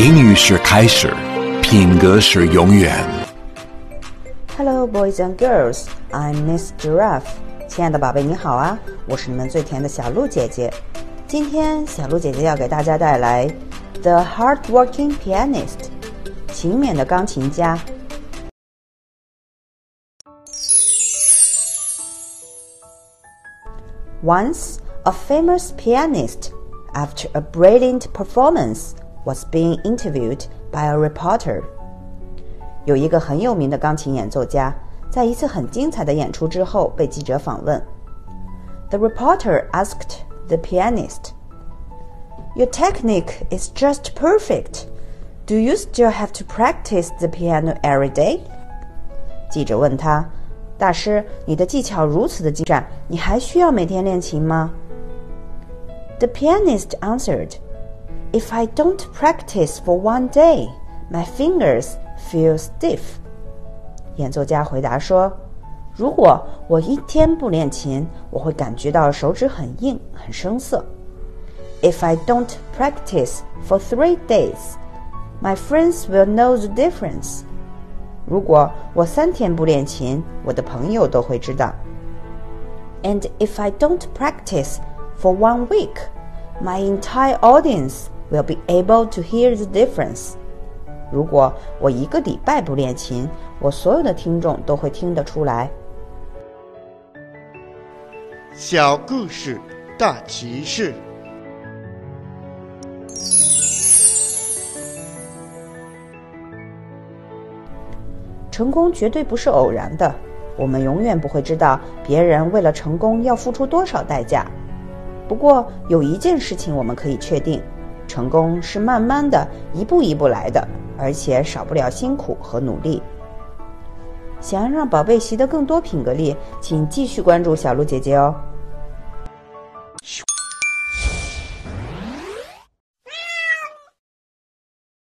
英语是开始，品格是永远。 Hello, boys and girls. I'm Miss Giraffe. 亲爱的宝贝，你好啊！我是你们最甜的小鹿姐姐。今天小鹿姐姐要给大家带来《The Hardworking Pianist》勤勉的钢琴家。Once, a famous pianist, after a brilliant performance, was being interviewed by a reporter. 有一个很有名的钢琴演奏家，在一次很精彩的演出之后被记者访问。The reporter asked the pianist, "Your technique is just perfect. Do you still have to practice the piano every day?" 记者问他：“大师，你的技巧如此的精湛，你还需要每天练琴吗？” The pianist answered, "If I don't practice for one day, my fingers feel stiff." 演奏家回答说：“如果我一天不练琴，我会感觉到手指很硬、很生涩。If I don't practice for three days, my friends will know the difference." 如果我三天不练琴，我的朋友都会知道。And if I don't practice for one week, my entire audience will be able to hear the difference. 如果我一个礼拜不练琴，我所有的听众都会听得出来。小故事大启示。成功绝对不是偶然的，我们永远不会知道别人为了成功要付出多少代价。不过有一件事情我们可以确定：成功是慢慢的、一步一步来的，而且少不了辛苦和努力。想要让宝贝习得更多品格力，请继续关注小鹿姐姐哦。